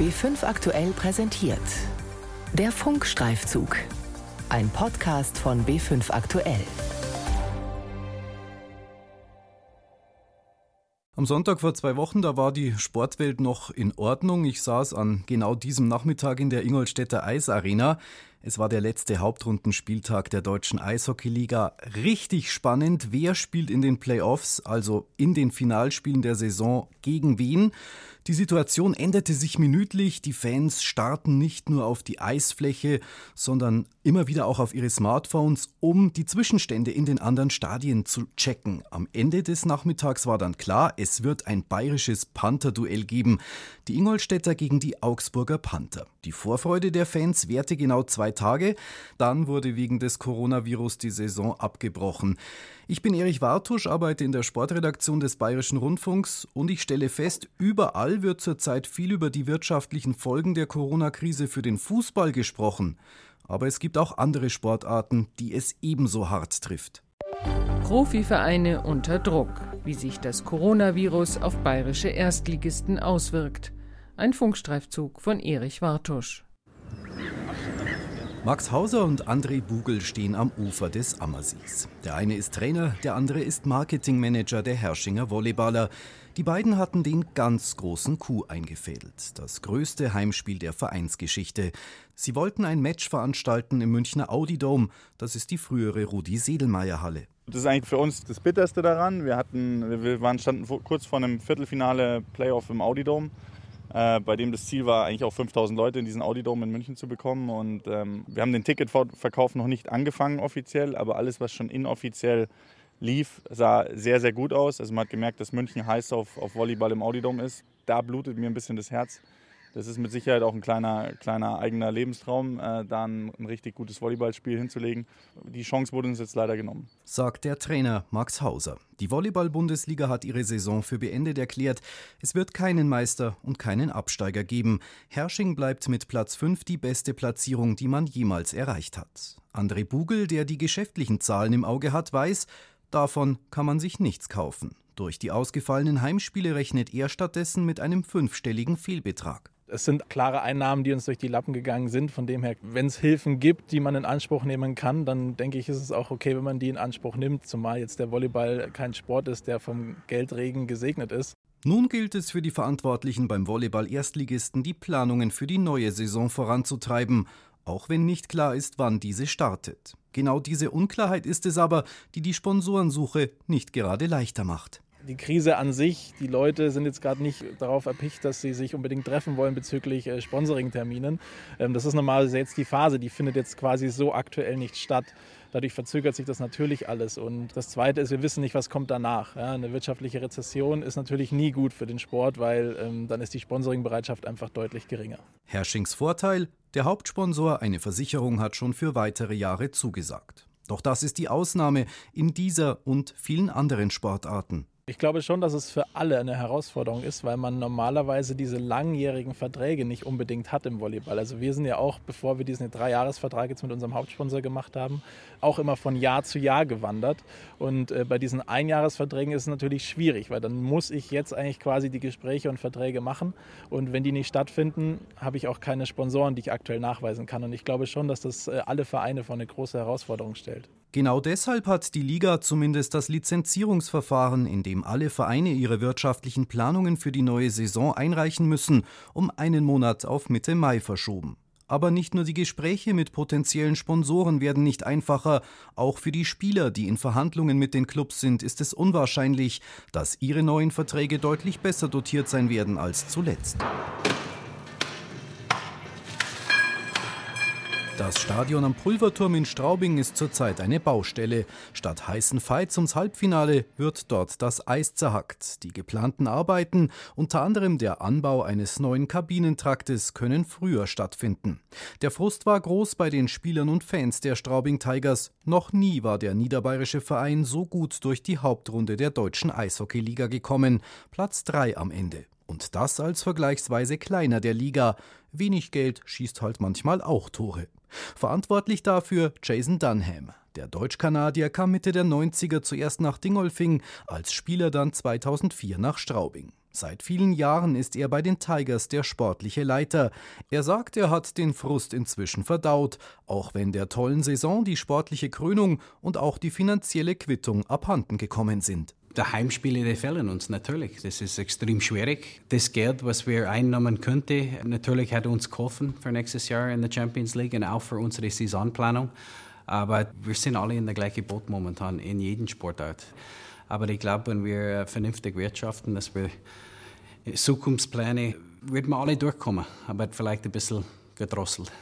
B5 aktuell präsentiert. Der Funkstreifzug. Ein Podcast von B5 aktuell. Am Sonntag vor zwei Wochen, da war die Sportwelt noch in Ordnung. Ich saß an genau diesem Nachmittag in der Ingolstädter Eisarena. Es war der letzte Hauptrundenspieltag der deutschen Eishockeyliga. Richtig spannend. Wer spielt in den Playoffs, also in den Finalspielen der Saison, gegen wen? Die Situation änderte sich minütlich. Die Fans starten nicht nur auf die Eisfläche, sondern immer wieder auch auf ihre Smartphones, um die Zwischenstände in den anderen Stadien zu checken. Am Ende des Nachmittags war dann klar, es wird ein bayerisches Panther-Duell geben. Die Ingolstädter gegen die Augsburger Panther. Die Vorfreude der Fans währte genau zwei Tage. Dann wurde wegen des Coronavirus die Saison abgebrochen. Ich bin Erich Wartusch, arbeite in der Sportredaktion des Bayerischen Rundfunks und ich stelle fest, überall wird zurzeit viel über die wirtschaftlichen Folgen der Corona-Krise für den Fußball gesprochen. Aber es gibt auch andere Sportarten, die es ebenso hart trifft. Profivereine unter Druck, wie sich das Coronavirus auf bayerische Erstligisten auswirkt. Ein Funkstreifzug von Erich Wartusch. Max Hauser und André Bugel stehen am Ufer des Ammersees. Der eine ist Trainer, der andere ist Marketingmanager der Herrschinger Volleyballer. Die beiden hatten den ganz großen Coup eingefädelt. Das größte Heimspiel der Vereinsgeschichte. Sie wollten ein Match veranstalten im Münchner Audi Dome. Das ist die frühere Rudi-Sedelmeier-Halle. Das ist eigentlich für uns das Bitterste daran. Wir, hatten, wir waren, standen kurz vor einem Viertelfinale Playoff im Audi Dome äh, bei dem das Ziel war, eigentlich auch 5000 Leute in diesen Audidome in München zu bekommen. Und ähm, wir haben den Ticketverkauf noch nicht angefangen offiziell, aber alles, was schon inoffiziell lief, sah sehr, sehr gut aus. Also man hat gemerkt, dass München heiß auf, auf Volleyball im Audidome ist. Da blutet mir ein bisschen das Herz. Das ist mit Sicherheit auch ein kleiner, kleiner eigener Lebenstraum, äh, da ein, richtig gutes Volleyballspiel hinzulegen. Die Chance wurde uns jetzt leider genommen. Sagt der Trainer Max Hauser. Die Volleyball-Bundesliga hat ihre Saison für beendet erklärt. Es wird keinen Meister und keinen Absteiger geben. Hersching bleibt mit Platz 5 die beste Platzierung, die man jemals erreicht hat. André Bugel, der die geschäftlichen Zahlen im Auge hat, weiß, davon kann man sich nichts kaufen. Durch die ausgefallenen Heimspiele rechnet er stattdessen mit einem fünfstelligen Fehlbetrag. Es sind klare Einnahmen, die uns durch die Lappen gegangen sind. Von dem her, wenn es Hilfen gibt, die man in Anspruch nehmen kann, dann denke ich, ist es auch okay, wenn man die in Anspruch nimmt. Zumal jetzt der Volleyball kein Sport ist, der vom Geldregen gesegnet ist. Nun gilt es für die Verantwortlichen beim Volleyball-Erstligisten, die Planungen für die neue Saison voranzutreiben, auch wenn nicht klar ist, wann diese startet. Genau diese Unklarheit ist es aber, die die Sponsorensuche nicht gerade leichter macht die Krise an sich, die Leute sind jetzt gerade nicht darauf erpicht, dass sie sich unbedingt treffen wollen bezüglich äh, Sponsoring-Terminen. Ähm, das ist normalerweise jetzt die Phase, die findet jetzt quasi so aktuell nicht statt. Dadurch verzögert sich das natürlich alles. Und das Zweite ist, wir wissen nicht, was kommt danach. Ja, eine wirtschaftliche Rezession ist natürlich nie gut für den Sport, weil ähm, dann ist die Sponsoringbereitschaft einfach deutlich geringer. Herschings Vorteil, der Hauptsponsor, eine Versicherung, hat schon für weitere Jahre zugesagt. Doch das ist die Ausnahme in dieser und vielen anderen Sportarten. Ich glaube schon, dass es für alle eine Herausforderung ist, weil man normalerweise diese langjährigen Verträge nicht unbedingt hat im Volleyball. Also wir sind ja auch, bevor wir diesen Dreijahresvertrag jetzt mit unserem Hauptsponsor gemacht haben, auch immer von Jahr zu Jahr gewandert. Und äh, bei diesen Einjahresverträgen ist es natürlich schwierig, weil dann muss ich jetzt eigentlich quasi die Gespräche und Verträge machen. Und wenn die nicht stattfinden, habe ich auch keine Sponsoren, die ich aktuell nachweisen kann. Und ich glaube schon, dass das äh, alle Vereine vor eine große Herausforderung stellt. Genau deshalb hat die Liga zumindest das Lizenzierungsverfahren, in dem alle Vereine ihre wirtschaftlichen Planungen für die neue Saison einreichen müssen, um einen Monat auf Mitte Mai verschoben. Aber nicht nur die Gespräche mit potenziellen Sponsoren werden nicht einfacher, auch für die Spieler, die in Verhandlungen mit den Clubs sind, ist es unwahrscheinlich, dass ihre neuen Verträge deutlich besser dotiert sein werden als zuletzt. Das Stadion am Pulverturm in Straubing ist zurzeit eine Baustelle. Statt heißen Fights ums Halbfinale wird dort das Eis zerhackt. Die geplanten Arbeiten, unter anderem der Anbau eines neuen Kabinentraktes, können früher stattfinden. Der Frust war groß bei den Spielern und Fans der Straubing Tigers. Noch nie war der niederbayerische Verein so gut durch die Hauptrunde der deutschen Eishockeyliga gekommen. Platz 3 am Ende. Und das als vergleichsweise kleiner der Liga. Wenig Geld schießt halt manchmal auch Tore. Verantwortlich dafür Jason Dunham. Der Deutsch-Kanadier kam Mitte der 90er zuerst nach Dingolfing, als Spieler dann 2004 nach Straubing. Seit vielen Jahren ist er bei den Tigers der sportliche Leiter. Er sagt, er hat den Frust inzwischen verdaut, auch wenn der tollen Saison die sportliche Krönung und auch die finanzielle Quittung abhanden gekommen sind. Die Heimspiele, die fehlen uns natürlich. Das ist extrem schwierig. Das Geld, was wir einnehmen könnten, natürlich hat uns geholfen für nächstes Jahr in der Champions League und auch für unsere Saisonplanung. Aber wir sind alle in der gleichen Boot momentan, in jedem Sportart. Aber ich glaube, wenn wir vernünftig wirtschaften, dass wir Zukunftspläne, würden wir alle durchkommen, aber vielleicht ein bisschen gedrosselt.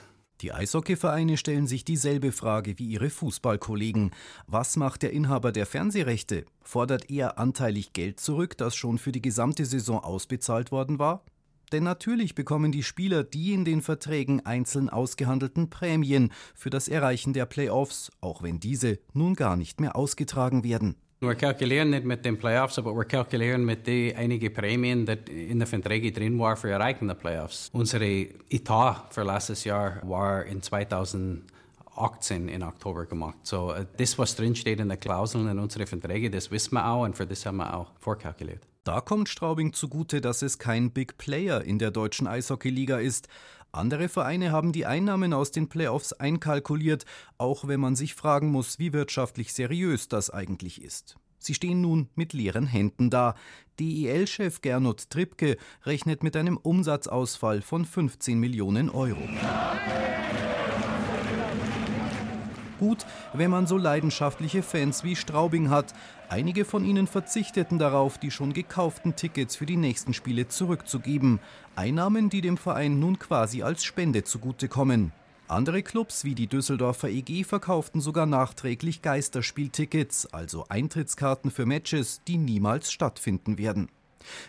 Die Eishockeyvereine stellen sich dieselbe Frage wie ihre Fußballkollegen. Was macht der Inhaber der Fernsehrechte? Fordert er anteilig Geld zurück, das schon für die gesamte Saison ausbezahlt worden war? Denn natürlich bekommen die Spieler die in den Verträgen einzeln ausgehandelten Prämien für das Erreichen der Playoffs, auch wenn diese nun gar nicht mehr ausgetragen werden. Wir kalkulieren nicht mit den Playoffs, aber wir kalkulieren mit den einigen Prämien, die in den Verträgen drin waren für Erreichen der Playoffs. Unsere Etat für letztes Jahr war in 2018 in Oktober gemacht. So, äh, das, was drinsteht in den Klauseln in unseren Verträgen, das wissen wir auch und für das haben wir auch vorkalkuliert. Da kommt Straubing zugute, dass es kein Big Player in der deutschen Eishockeyliga ist. Andere Vereine haben die Einnahmen aus den Playoffs einkalkuliert, auch wenn man sich fragen muss, wie wirtschaftlich seriös das eigentlich ist. Sie stehen nun mit leeren Händen da. DEL-Chef Gernot Trippke rechnet mit einem Umsatzausfall von 15 Millionen Euro. Gut, wenn man so leidenschaftliche Fans wie Straubing hat. Einige von ihnen verzichteten darauf, die schon gekauften Tickets für die nächsten Spiele zurückzugeben. Einnahmen, die dem Verein nun quasi als Spende zugutekommen. Andere Clubs wie die Düsseldorfer EG verkauften sogar nachträglich Geisterspieltickets, also Eintrittskarten für Matches, die niemals stattfinden werden.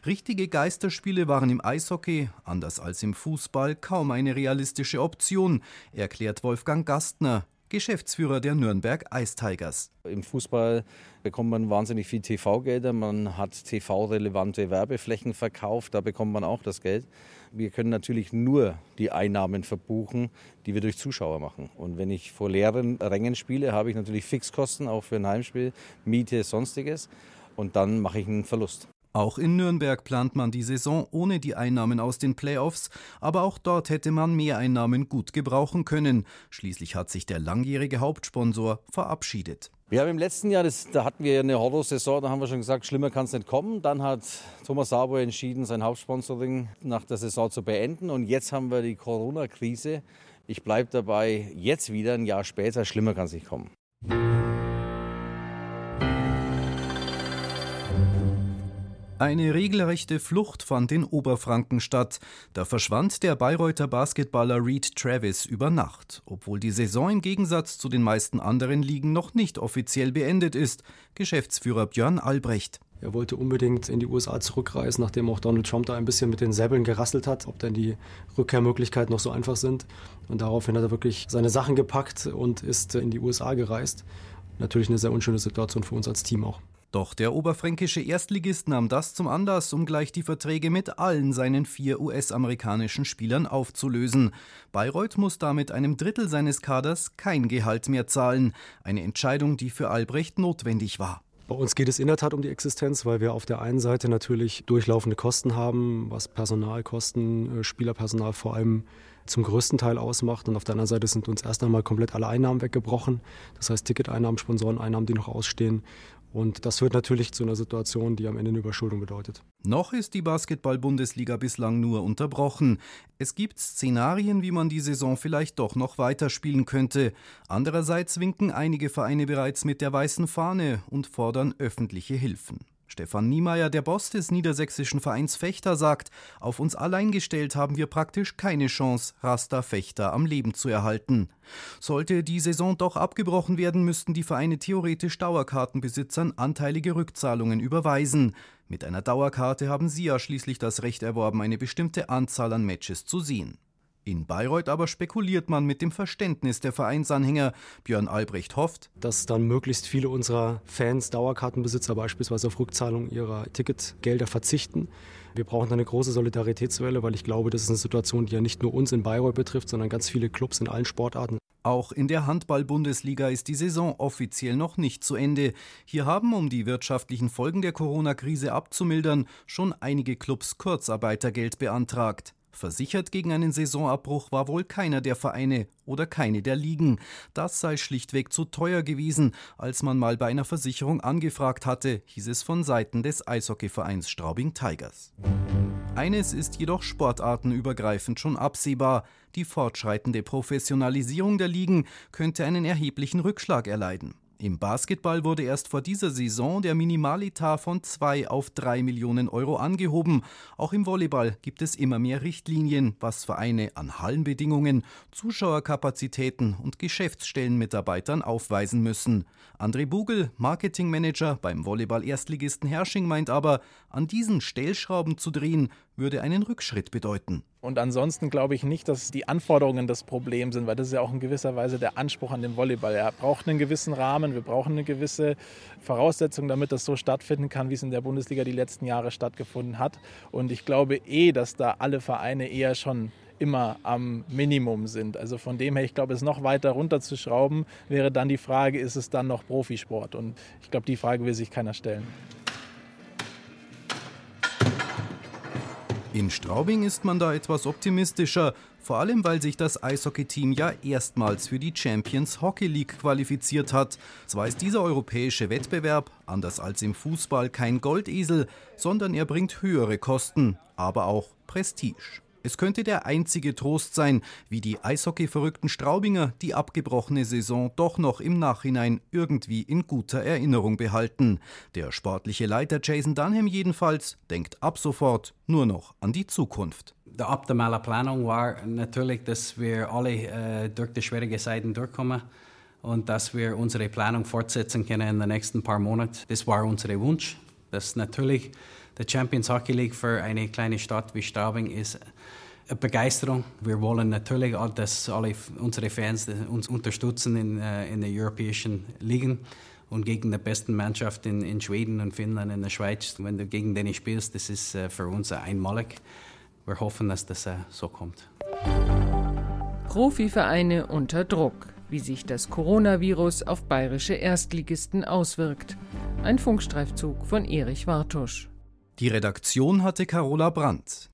Richtige Geisterspiele waren im Eishockey, anders als im Fußball, kaum eine realistische Option, erklärt Wolfgang Gastner, Geschäftsführer der Nürnberg Ice Tigers. Im Fußball bekommt man wahnsinnig viel TV-Gelder. Man hat TV-relevante Werbeflächen verkauft, da bekommt man auch das Geld. Wir können natürlich nur die Einnahmen verbuchen, die wir durch Zuschauer machen. Und wenn ich vor leeren Rängen spiele, habe ich natürlich Fixkosten, auch für ein Heimspiel, Miete, sonstiges. Und dann mache ich einen Verlust. Auch in Nürnberg plant man die Saison ohne die Einnahmen aus den Playoffs, aber auch dort hätte man Mehreinnahmen gut gebrauchen können. Schließlich hat sich der langjährige Hauptsponsor verabschiedet. Wir haben im letzten Jahr, das, da hatten wir eine Horror-Saison, da haben wir schon gesagt, schlimmer kann es nicht kommen. Dann hat Thomas Sabo entschieden, sein Hauptsponsoring nach der Saison zu beenden. Und jetzt haben wir die Corona-Krise. Ich bleibe dabei, jetzt wieder ein Jahr später, schlimmer kann es nicht kommen. Eine regelrechte Flucht fand in Oberfranken statt. Da verschwand der Bayreuther Basketballer Reed Travis über Nacht, obwohl die Saison im Gegensatz zu den meisten anderen Ligen noch nicht offiziell beendet ist. Geschäftsführer Björn Albrecht. Er wollte unbedingt in die USA zurückreisen, nachdem auch Donald Trump da ein bisschen mit den Säbeln gerasselt hat, ob denn die Rückkehrmöglichkeiten noch so einfach sind. Und daraufhin hat er wirklich seine Sachen gepackt und ist in die USA gereist. Natürlich eine sehr unschöne Situation für uns als Team auch. Doch der oberfränkische Erstligist nahm das zum Anlass, um gleich die Verträge mit allen seinen vier US-amerikanischen Spielern aufzulösen. Bayreuth muss damit einem Drittel seines Kaders kein Gehalt mehr zahlen. Eine Entscheidung, die für Albrecht notwendig war. Bei uns geht es in der Tat um die Existenz, weil wir auf der einen Seite natürlich durchlaufende Kosten haben, was Personalkosten, äh, Spielerpersonal vor allem zum größten Teil ausmacht. Und auf der anderen Seite sind uns erst einmal komplett alle Einnahmen weggebrochen. Das heißt Ticketeinnahmen, Sponsoreneinnahmen, die noch ausstehen. Und das führt natürlich zu einer Situation, die am Ende eine Überschuldung bedeutet. Noch ist die Basketball-Bundesliga bislang nur unterbrochen. Es gibt Szenarien, wie man die Saison vielleicht doch noch weiterspielen könnte. Andererseits winken einige Vereine bereits mit der weißen Fahne und fordern öffentliche Hilfen. Stefan Niemeyer, der Boss des niedersächsischen Vereins Fechter, sagt, auf uns allein gestellt haben wir praktisch keine Chance, Rasta Fechter am Leben zu erhalten. Sollte die Saison doch abgebrochen werden, müssten die Vereine theoretisch Dauerkartenbesitzern anteilige Rückzahlungen überweisen. Mit einer Dauerkarte haben sie ja schließlich das Recht erworben, eine bestimmte Anzahl an Matches zu sehen. In Bayreuth aber spekuliert man mit dem Verständnis der Vereinsanhänger. Björn Albrecht hofft, dass dann möglichst viele unserer Fans, Dauerkartenbesitzer beispielsweise auf Rückzahlung ihrer Ticketgelder verzichten. Wir brauchen eine große Solidaritätswelle, weil ich glaube, das ist eine Situation, die ja nicht nur uns in Bayreuth betrifft, sondern ganz viele Clubs in allen Sportarten. Auch in der Handball-Bundesliga ist die Saison offiziell noch nicht zu Ende. Hier haben, um die wirtschaftlichen Folgen der Corona-Krise abzumildern, schon einige Clubs Kurzarbeitergeld beantragt. Versichert gegen einen Saisonabbruch war wohl keiner der Vereine oder keine der Ligen. Das sei schlichtweg zu teuer gewesen. Als man mal bei einer Versicherung angefragt hatte, hieß es von Seiten des Eishockeyvereins Straubing Tigers. Eines ist jedoch sportartenübergreifend schon absehbar. Die fortschreitende Professionalisierung der Ligen könnte einen erheblichen Rückschlag erleiden. Im Basketball wurde erst vor dieser Saison der Minimaletat von 2 auf 3 Millionen Euro angehoben. Auch im Volleyball gibt es immer mehr Richtlinien, was Vereine an Hallenbedingungen, Zuschauerkapazitäten und Geschäftsstellenmitarbeitern aufweisen müssen. André Bugel, Marketingmanager beim Volleyball-Erstligisten Hersching, meint aber, an diesen Stellschrauben zu drehen, würde einen Rückschritt bedeuten. Und ansonsten glaube ich nicht, dass die Anforderungen das Problem sind, weil das ist ja auch in gewisser Weise der Anspruch an den Volleyball. Er braucht einen gewissen Rahmen, wir brauchen eine gewisse Voraussetzung, damit das so stattfinden kann, wie es in der Bundesliga die letzten Jahre stattgefunden hat. Und ich glaube eh, dass da alle Vereine eher schon immer am Minimum sind. Also von dem her, ich glaube, es noch weiter runterzuschrauben, wäre dann die Frage, ist es dann noch Profisport? Und ich glaube, die Frage will sich keiner stellen. In Straubing ist man da etwas optimistischer, vor allem weil sich das Eishockey-Team ja erstmals für die Champions Hockey League qualifiziert hat. Zwar ist dieser europäische Wettbewerb, anders als im Fußball, kein Goldesel, sondern er bringt höhere Kosten, aber auch Prestige. Es könnte der einzige Trost sein, wie die Eishockey-verrückten Straubinger die abgebrochene Saison doch noch im Nachhinein irgendwie in guter Erinnerung behalten. Der sportliche Leiter Jason Dunham jedenfalls denkt ab sofort nur noch an die Zukunft. Die optimale Planung war natürlich, dass wir alle äh, durch die schwierigen Zeiten durchkommen und dass wir unsere Planung fortsetzen können in den nächsten paar Monaten. Das war unser Wunsch. Das natürlich der Champions Hockey League für eine kleine Stadt wie Straubing ist Begeisterung. Wir wollen natürlich, dass alle unsere Fans uns unterstützen in, äh, in den europäischen Ligen und gegen die besten Mannschaft in, in Schweden und Finnland, in der Schweiz. Wenn du gegen den spielst, das ist äh, für uns einmalig. Wir hoffen, dass das äh, so kommt. Profivereine unter Druck. Wie sich das Coronavirus auf bayerische Erstligisten auswirkt. Ein Funkstreifzug von Erich Wartusch. Die Redaktion hatte Carola Brandt.